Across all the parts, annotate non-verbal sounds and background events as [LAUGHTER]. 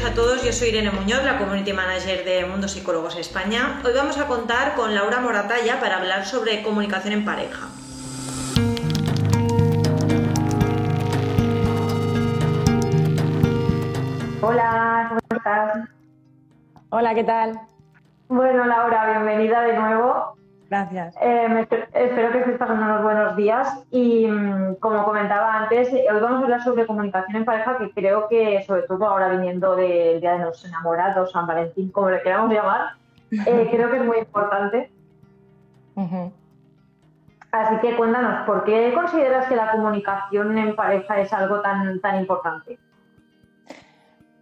Bienvenidos a todos, yo soy Irene Muñoz, la Community Manager de Mundo Psicólogos España. Hoy vamos a contar con Laura Moratalla para hablar sobre comunicación en pareja. Hola, ¿cómo estás? Hola, ¿qué tal? Bueno, Laura, bienvenida de nuevo. Gracias. Eh, espero que estés pasando unos buenos días y mm, como comentaba antes, eh, hoy vamos a hablar sobre comunicación en pareja que creo que sobre todo ahora viniendo del Día de los Enamorados, San Valentín, como le queramos llamar, eh, [LAUGHS] creo que es muy importante. Así que cuéntanos, ¿por qué consideras que la comunicación en pareja es algo tan, tan importante?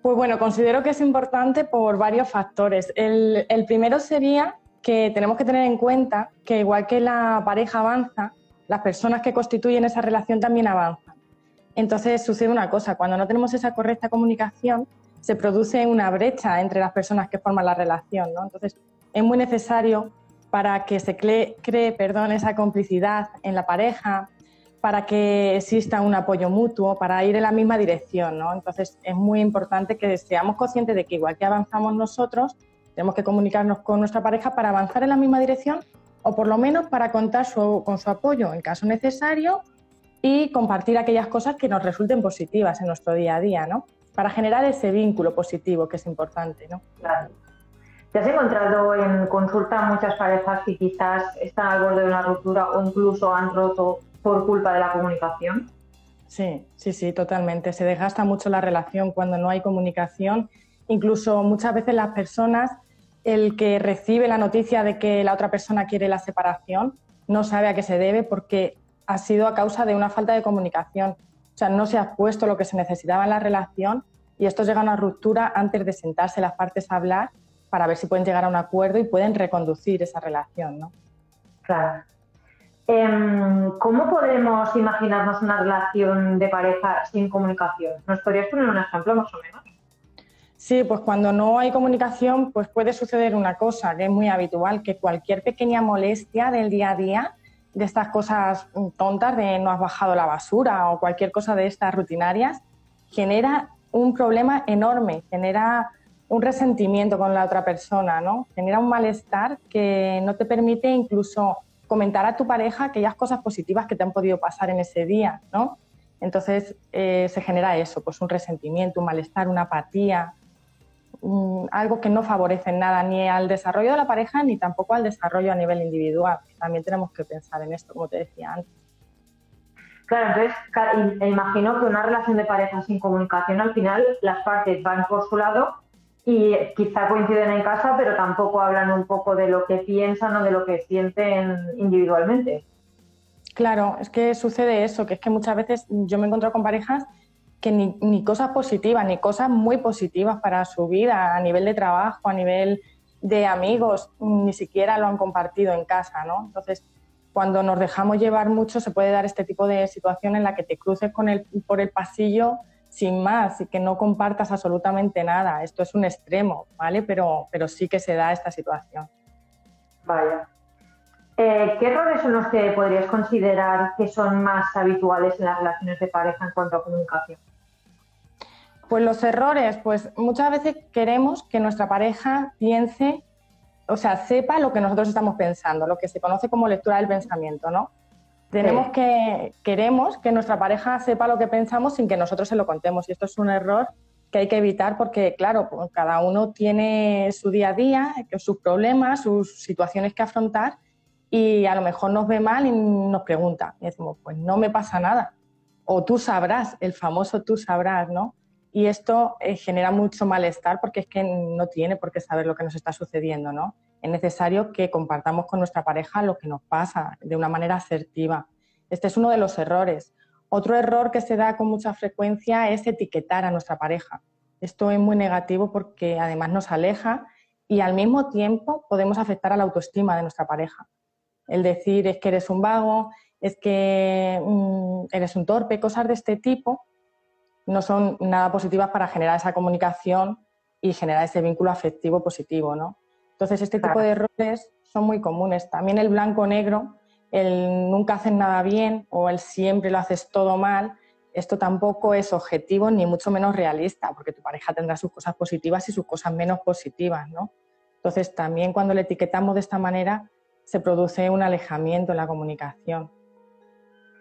Pues bueno, considero que es importante por varios factores. El, el primero sería que tenemos que tener en cuenta que igual que la pareja avanza, las personas que constituyen esa relación también avanzan. Entonces sucede una cosa, cuando no tenemos esa correcta comunicación, se produce una brecha entre las personas que forman la relación. Entonces es muy necesario para que se cree, perdón, esa complicidad en la pareja, para que exista un apoyo mutuo, para ir en la misma dirección. Entonces es muy importante que seamos conscientes de que igual que avanzamos nosotros, tenemos que comunicarnos con nuestra pareja para avanzar en la misma dirección o por lo menos para contar con su apoyo en caso necesario y compartir aquellas cosas que nos resulten positivas en nuestro día a día, ¿no? Para generar ese vínculo positivo que es importante, ¿no? Claro. ¿Te has encontrado en consulta muchas parejas que quizás están al borde de una ruptura o incluso han roto por culpa de la comunicación? Sí, sí, sí, totalmente. Se desgasta mucho la relación cuando no hay comunicación. Incluso muchas veces las personas el que recibe la noticia de que la otra persona quiere la separación no sabe a qué se debe porque ha sido a causa de una falta de comunicación. O sea, no se ha puesto lo que se necesitaba en la relación y esto llega a una ruptura antes de sentarse las partes a hablar para ver si pueden llegar a un acuerdo y pueden reconducir esa relación, ¿no? Claro. Em, ¿Cómo podemos imaginarnos una relación de pareja sin comunicación? ¿Nos podrías poner un ejemplo más o menos? Sí, pues cuando no hay comunicación, pues puede suceder una cosa que es muy habitual, que cualquier pequeña molestia del día a día, de estas cosas tontas de no has bajado la basura o cualquier cosa de estas rutinarias, genera un problema enorme, genera un resentimiento con la otra persona, ¿no? Genera un malestar que no te permite incluso comentar a tu pareja aquellas cosas positivas que te han podido pasar en ese día, ¿no? Entonces eh, se genera eso, pues un resentimiento, un malestar, una apatía, Mm, algo que no favorece nada ni al desarrollo de la pareja ni tampoco al desarrollo a nivel individual. También tenemos que pensar en esto, como te decía antes. Claro, entonces imagino que una relación de pareja sin comunicación al final las partes van por su lado y quizá coinciden en casa, pero tampoco hablan un poco de lo que piensan o de lo que sienten individualmente. Claro, es que sucede eso, que es que muchas veces yo me encuentro con parejas que ni, cosas positivas, ni cosas muy positivas para su vida, a nivel de trabajo, a nivel de amigos, ni siquiera lo han compartido en casa, ¿no? Entonces, cuando nos dejamos llevar mucho, se puede dar este tipo de situación en la que te cruces con el, por el pasillo sin más y que no compartas absolutamente nada. Esto es un extremo, ¿vale? Pero, pero sí que se da esta situación. Vaya. Eh, ¿Qué errores son los que podrías considerar que son más habituales en las relaciones de pareja en cuanto a comunicación? Pues los errores, pues muchas veces queremos que nuestra pareja piense, o sea, sepa lo que nosotros estamos pensando, lo que se conoce como lectura del pensamiento, ¿no? Tenemos que, queremos que nuestra pareja sepa lo que pensamos sin que nosotros se lo contemos y esto es un error que hay que evitar porque, claro, pues, cada uno tiene su día a día, sus problemas, sus situaciones que afrontar y a lo mejor nos ve mal y nos pregunta y decimos, pues no me pasa nada o tú sabrás, el famoso tú sabrás, ¿no? Y esto eh, genera mucho malestar porque es que no tiene por qué saber lo que nos está sucediendo, ¿no? Es necesario que compartamos con nuestra pareja lo que nos pasa de una manera asertiva. Este es uno de los errores. Otro error que se da con mucha frecuencia es etiquetar a nuestra pareja. Esto es muy negativo porque además nos aleja y al mismo tiempo podemos afectar a la autoestima de nuestra pareja. El decir es que eres un vago, es que mm, eres un torpe, cosas de este tipo, no son nada positivas para generar esa comunicación y generar ese vínculo afectivo positivo, ¿no? Entonces, este tipo de errores son muy comunes. También el blanco-negro, el nunca hacen nada bien o el siempre lo haces todo mal, esto tampoco es objetivo ni mucho menos realista, porque tu pareja tendrá sus cosas positivas y sus cosas menos positivas, ¿no? Entonces, también cuando le etiquetamos de esta manera, se produce un alejamiento en la comunicación.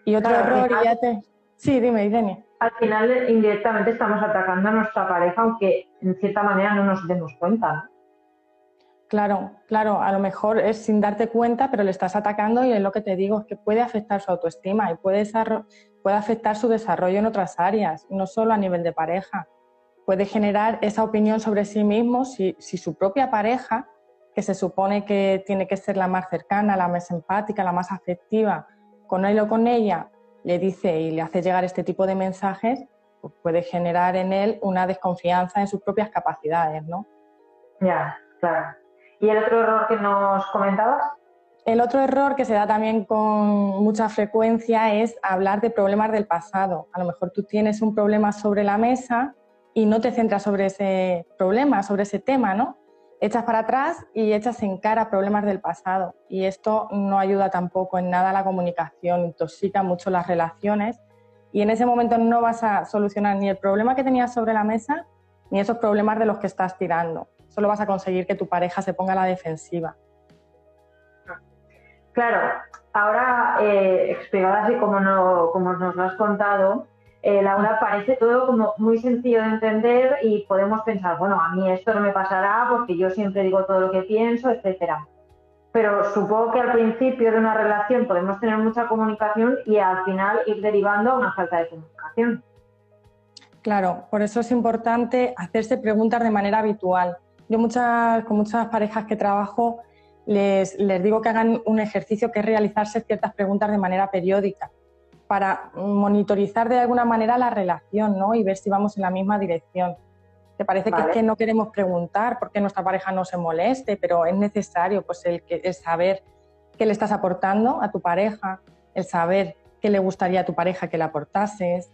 Y otro error, y ya te... Sí, dime, Irene. Al final, indirectamente estamos atacando a nuestra pareja, aunque en cierta manera no nos demos cuenta. Claro, claro, a lo mejor es sin darte cuenta, pero le estás atacando y es lo que te digo, es que puede afectar su autoestima y puede, puede afectar su desarrollo en otras áreas, no solo a nivel de pareja. Puede generar esa opinión sobre sí mismo si, si su propia pareja, que se supone que tiene que ser la más cercana, la más empática, la más afectiva, con él o con ella le dice y le hace llegar este tipo de mensajes, pues puede generar en él una desconfianza en sus propias capacidades, ¿no? Ya, claro. ¿Y el otro error que nos comentabas? El otro error que se da también con mucha frecuencia es hablar de problemas del pasado. A lo mejor tú tienes un problema sobre la mesa y no te centras sobre ese problema, sobre ese tema, ¿no? Echas para atrás y echas en cara problemas del pasado. Y esto no ayuda tampoco en nada a la comunicación, intoxica mucho las relaciones y en ese momento no vas a solucionar ni el problema que tenías sobre la mesa ni esos problemas de los que estás tirando. Solo vas a conseguir que tu pareja se ponga a la defensiva. Claro, ahora eh, así como nos lo has contado, eh, Laura, parece todo como muy sencillo de entender y podemos pensar, bueno, a mí esto no me pasará porque yo siempre digo todo lo que pienso, etcétera. Pero supongo que al principio de una relación podemos tener mucha comunicación y al final ir derivando a una falta de comunicación. Claro, por eso es importante hacerse preguntas de manera habitual. Yo muchas, con muchas parejas que trabajo les, les digo que hagan un ejercicio que es realizarse ciertas preguntas de manera periódica para monitorizar de alguna manera la relación ¿no? y ver si vamos en la misma dirección. Te parece que es que no queremos preguntar por qué nuestra pareja no se moleste, pero es necesario pues, el, el saber qué le estás aportando a tu pareja, el saber qué le gustaría a tu pareja que le aportases,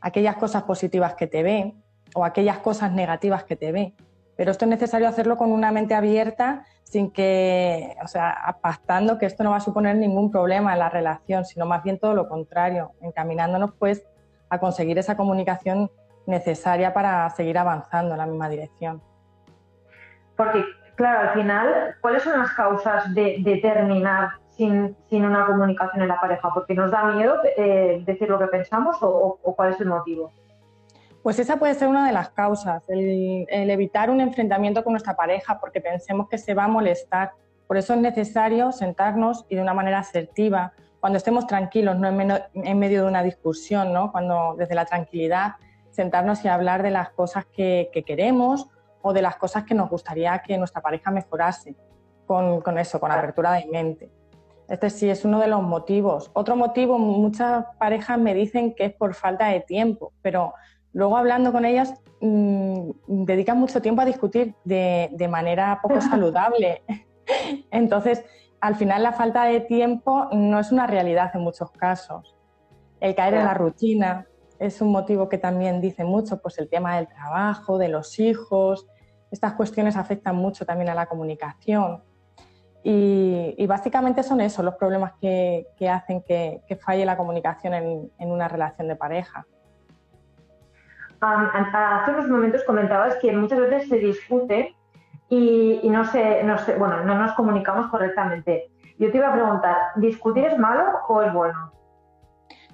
aquellas cosas positivas que te ve o aquellas cosas negativas que te ve. Pero esto es necesario hacerlo con una mente abierta, sin que, o sea, pactando que esto no va a suponer ningún problema en la relación, sino más bien todo lo contrario, encaminándonos pues a conseguir esa comunicación necesaria para seguir avanzando en la misma dirección. Porque, claro, al final, ¿cuáles son las causas de, terminar sin, una comunicación en la pareja? ¿Porque nos da miedo eh, decir lo que pensamos o cuál es el motivo? Pues esa puede ser una de las causas, el, evitar un enfrentamiento con nuestra pareja porque pensemos que se va a molestar. Por eso es necesario sentarnos y de una manera asertiva, cuando estemos tranquilos, no en, medio de una discusión, ¿no? cuando desde la tranquilidad sentarnos y hablar de las cosas que, queremos o de las cosas que nos gustaría que nuestra pareja mejorase, con, con eso, con apertura de mente. Este sí es uno de los motivos. Otro motivo, muchas parejas me dicen que es por falta de tiempo, pero Luego, hablando con ellas, mmm, dedican mucho tiempo a discutir de, manera poco saludable. [LAUGHS] Entonces, al final, la falta de tiempo no es una realidad en muchos casos. El caer en la rutina es un motivo que también dice mucho, pues el tema del trabajo, de los hijos. Estas cuestiones afectan mucho también a la comunicación. Y, básicamente son esos los problemas que, hacen que, falle la comunicación en una relación de pareja hace unos momentos comentabas que muchas veces se discute y, no, se, no nos comunicamos correctamente. Yo te iba a preguntar, ¿discutir es malo o es bueno?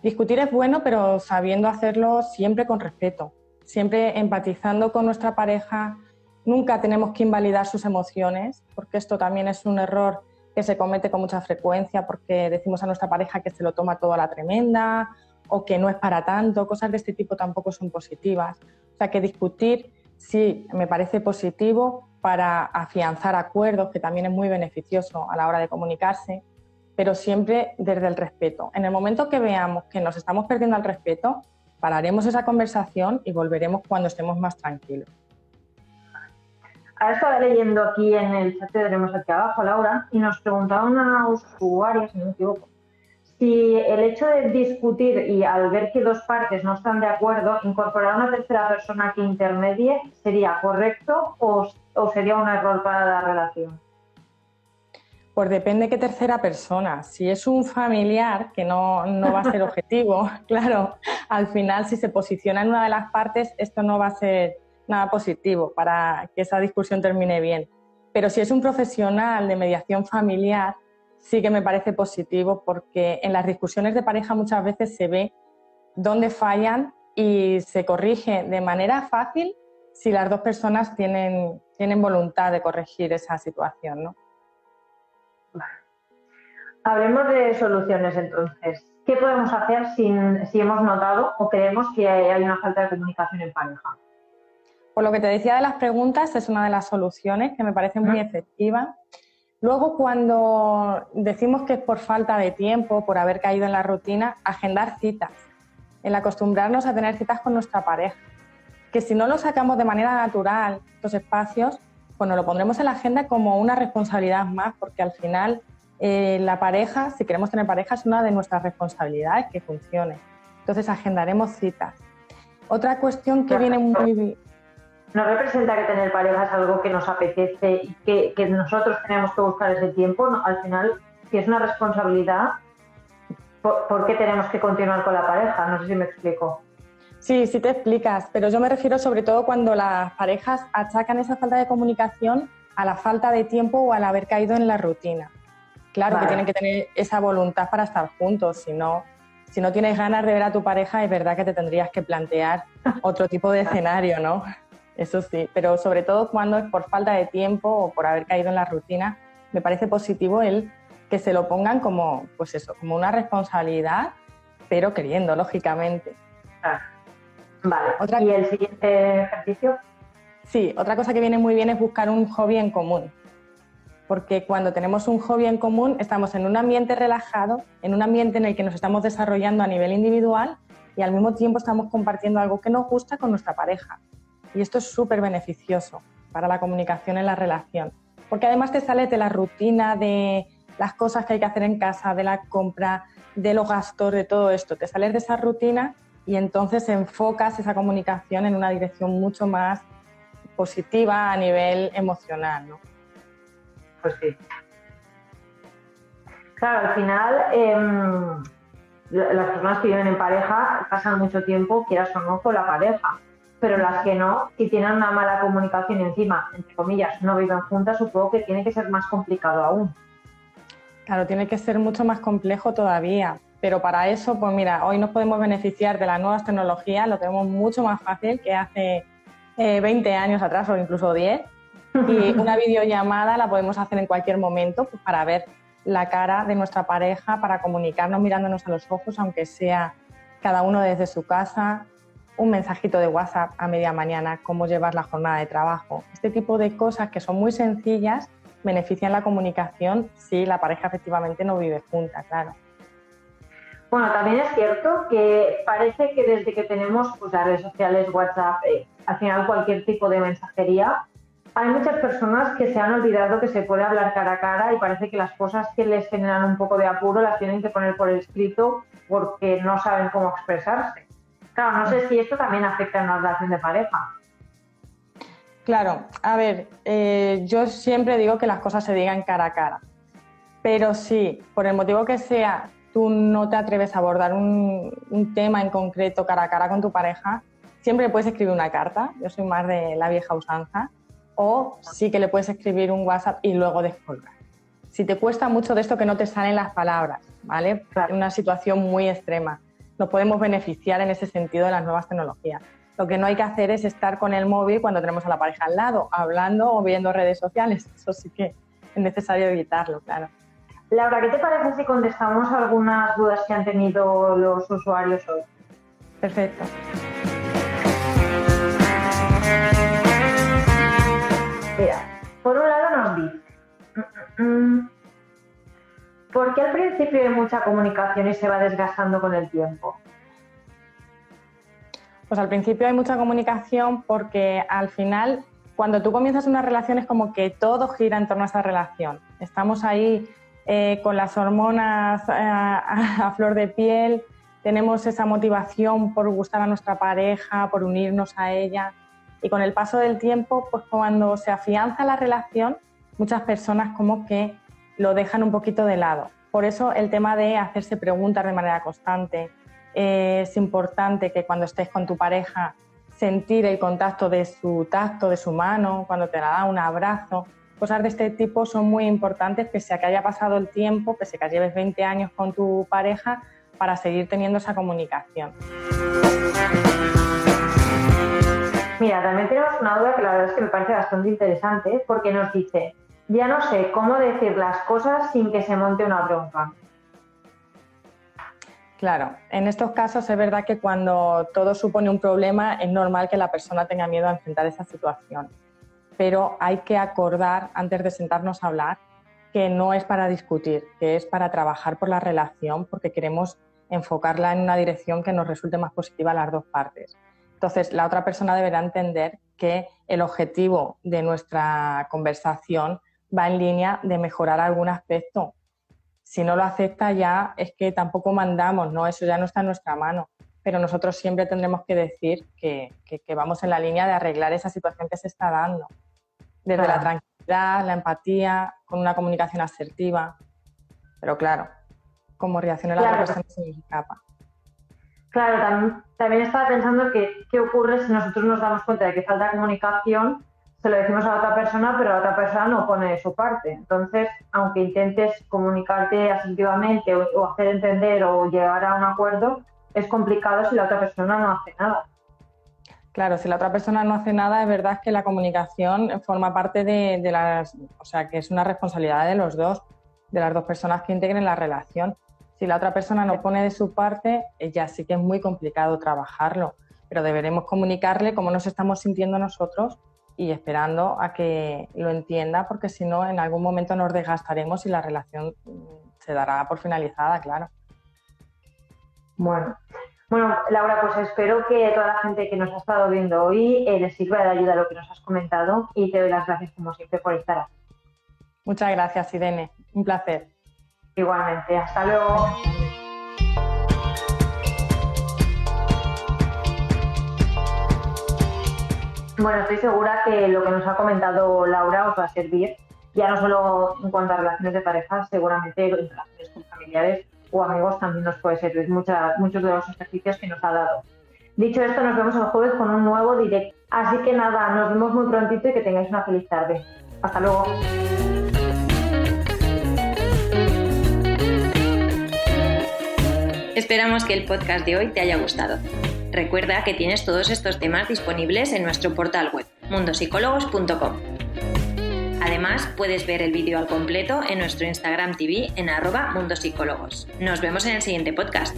Discutir es bueno, pero sabiendo hacerlo siempre con respeto, siempre empatizando con nuestra pareja. Nunca tenemos que invalidar sus emociones, porque esto también es un error que se comete con mucha frecuencia, porque decimos a nuestra pareja que se lo toma todo a la tremenda o que no es para tanto, cosas de este tipo tampoco son positivas. O sea que discutir sí me parece positivo para afianzar acuerdos, que también es muy beneficioso a la hora de comunicarse, pero siempre desde el respeto. En el momento que veamos que nos estamos perdiendo el respeto, pararemos esa conversación y volveremos cuando estemos más tranquilos. Ahora estaba leyendo aquí en el chat que tenemos aquí abajo, Laura, y nos preguntaba una usuaria, si no me equivoco, si el hecho de discutir y al ver que dos partes no están de acuerdo, incorporar una tercera persona que intermedie sería correcto o, sería un error para la relación. Pues depende qué tercera persona. Si es un familiar, que no, no va a ser [LAUGHS] objetivo, [LAUGHS] claro, al final si se posiciona en una de las partes, esto no va a ser nada positivo para que esa discusión termine bien. Pero si es un profesional de mediación familiar, sí que me parece positivo porque en las discusiones de pareja muchas veces se ve dónde fallan y se corrige de manera fácil si las dos personas tienen, tienen voluntad de corregir esa situación. ¿no? Hablemos de soluciones entonces. ¿Qué podemos hacer si hemos notado o creemos que hay una falta de comunicación en pareja? Por lo que te decía de las preguntas, es una de las soluciones que me parece muy efectiva Luego, cuando decimos que es por falta de tiempo, por haber caído en la rutina, agendar citas, el acostumbrarnos a tener citas con nuestra pareja. Que si no lo sacamos de manera natural, estos espacios, pues nos lo pondremos en la agenda como una responsabilidad más, porque al final eh, la pareja, si queremos tener pareja, es una de nuestras responsabilidades que funcione. Entonces, agendaremos citas. Otra cuestión que viene muy, no representa que tener pareja es algo que nos apetece y que, nosotros tenemos que buscar ese tiempo. Al final, si es una responsabilidad, ¿por, qué tenemos que continuar con la pareja? No sé si me explico. Sí, sí te explicas, pero yo me refiero sobre todo cuando las parejas achacan esa falta de comunicación a la falta de tiempo o al haber caído en la rutina. Claro que tienen que tener esa voluntad para estar juntos, si no, si no tienes ganas de ver a tu pareja, es verdad que te tendrías que plantear [LAUGHS] otro tipo de escenario, ¿no? Eso sí, pero sobre todo cuando es por falta de tiempo o por haber caído en la rutina, me parece positivo el que se lo pongan como, pues eso, como una responsabilidad, pero queriendo, lógicamente. Ah, vale. ¿Y el siguiente ejercicio? Sí, otra cosa que viene muy bien es buscar un hobby en común. Porque cuando tenemos un hobby en común, estamos en un ambiente relajado, en un ambiente en el que nos estamos desarrollando a nivel individual y al mismo tiempo estamos compartiendo algo que nos gusta con nuestra pareja. Y esto es súper beneficioso para la comunicación en la relación, porque además te sales de la rutina de las cosas que hay que hacer en casa, de la compra, de los gastos, de todo esto. Te sales de esa rutina y entonces enfocas esa comunicación en una dirección mucho más positiva a nivel emocional. ¿no? Pues sí. Claro, al final em, las personas que viven en pareja pasan mucho tiempo, quieras o no, con la pareja pero las que no, si tienen una mala comunicación y encima, entre comillas, no viven juntas, supongo que tiene que ser más complicado aún. Claro, tiene que ser mucho más complejo todavía. Pero para eso, pues mira, hoy nos podemos beneficiar de las nuevas tecnologías, lo tenemos mucho más fácil que hace 20 eh, años atrás o incluso 10. Y [LAUGHS] una videollamada la podemos hacer en cualquier momento pues, para ver la cara de nuestra pareja, para comunicarnos mirándonos a los ojos, aunque sea cada uno desde su casa, un mensajito de WhatsApp a media mañana, cómo llevar la jornada de trabajo. Este tipo de cosas que son muy sencillas benefician la comunicación si la pareja efectivamente no vive junta, claro. Bueno, también es cierto que parece que desde que tenemos pues, las redes sociales, WhatsApp, eh, al final cualquier tipo de mensajería, hay muchas personas que se han olvidado que se puede hablar cara a cara y parece que las cosas que les generan un poco de apuro las tienen que poner por escrito porque no saben cómo expresarse. Claro, no sé si esto también afecta en una relación de pareja. Claro, a ver, eh, yo siempre digo que las cosas se digan cara a cara, pero si por el motivo que sea tú no te atreves a abordar un, un, tema en concreto cara a cara con tu pareja, siempre puedes escribir una carta, yo soy más de la vieja usanza, o sí que le puedes escribir un WhatsApp y luego descolgar. Si te cuesta mucho de esto que no te salen las palabras, ¿vale? Una situación muy extrema nos podemos beneficiar en ese sentido de las nuevas tecnologías. Lo que no hay que hacer es estar con el móvil cuando tenemos a la pareja al lado, hablando o viendo redes sociales. [LAUGHS] Eso sí que es necesario evitarlo, claro. Laura, ¿qué te parece si contestamos algunas dudas que han tenido los usuarios hoy? Perfecto. Mira, por un lado nos dice, mm, mm, mm, ¿Por qué al principio hay mucha comunicación y se va desgastando con el tiempo? Pues al principio hay mucha comunicación porque al final, cuando tú comienzas una relación es como que todo gira en torno a esa relación. Estamos ahí eh, con las hormonas eh, a, flor de piel, tenemos esa motivación por gustar a nuestra pareja, por unirnos a ella. Y con el paso del tiempo, pues cuando se afianza la relación, muchas personas como que lo dejan un poquito de lado. Por eso el tema de hacerse preguntas de manera constante. Eh, es importante que cuando estés con tu pareja sentir el contacto de su tacto, de su mano, cuando te la da un abrazo. Cosas de este tipo son muy importantes, pese a que haya pasado el tiempo, pese a que lleves 20 años con tu pareja, para seguir teniendo esa comunicación. Mira, también tenemos una duda que la verdad es que me parece bastante interesante, porque nos dice, ya no sé cómo decir las cosas sin que se monte una bronca. Claro, en estos casos es verdad que cuando todo supone un problema es normal que la persona tenga miedo a enfrentar esa situación, pero hay que acordar antes de sentarnos a hablar que no es para discutir, que es para trabajar por la relación porque queremos enfocarla en una dirección que nos resulte más positiva a las dos partes. Entonces, la otra persona deberá entender que el objetivo de nuestra conversación va en línea de mejorar algún aspecto si no lo acepta ya es que tampoco mandamos, ¿no? Eso ya no está en nuestra mano. Pero nosotros siempre tendremos que decir que, vamos en la línea de arreglar esa situación que se está dando. Desde la tranquilidad, la empatía, con una comunicación asertiva. Pero claro, como reacciona la otra persona se nos escapa. Claro, también, estaba pensando que qué ocurre si nosotros nos damos cuenta de que falta comunicación se lo decimos a otra persona, pero la otra persona no pone su parte. Entonces, aunque intentes comunicarte asertivamente o, hacer entender o llegar a un acuerdo, es complicado si la otra persona no hace nada. Claro, si la otra persona no hace nada, es verdad que la comunicación forma parte de, de, las, o sea, que es una responsabilidad de los dos, de las dos personas que integren la relación. Si la otra persona no pone de su parte, eh, ya sí que es muy complicado trabajarlo, pero deberemos comunicarle cómo nos estamos sintiendo nosotros y esperando a que lo entienda, porque si no, en algún momento nos desgastaremos y la relación mm, se dará por finalizada, claro. Bueno, bueno, Laura, pues espero que toda la gente que nos ha estado viendo hoy eh, les sirva de ayuda lo que nos has comentado y te doy las gracias como siempre por estar aquí. Muchas gracias, Irene. Un placer. Igualmente. Hasta luego. Bueno, estoy segura que lo que nos ha comentado Laura os va a servir, ya no solo en cuanto a relaciones de pareja, seguramente en relaciones con familiares o amigos también nos puede servir muchos de los ejercicios que nos ha dado. Dicho esto, nos vemos el jueves con un nuevo directo. Así que nada, nos vemos muy prontito y que tengáis una feliz tarde. Hasta luego. Esperamos que el podcast de hoy te haya gustado. Recuerda que tienes todos estos temas disponibles en nuestro portal web, mundosicólogos.com. Además, puedes ver el vídeo al completo en nuestro Instagram TV en arroba mundosicólogos. Nos vemos en el siguiente podcast.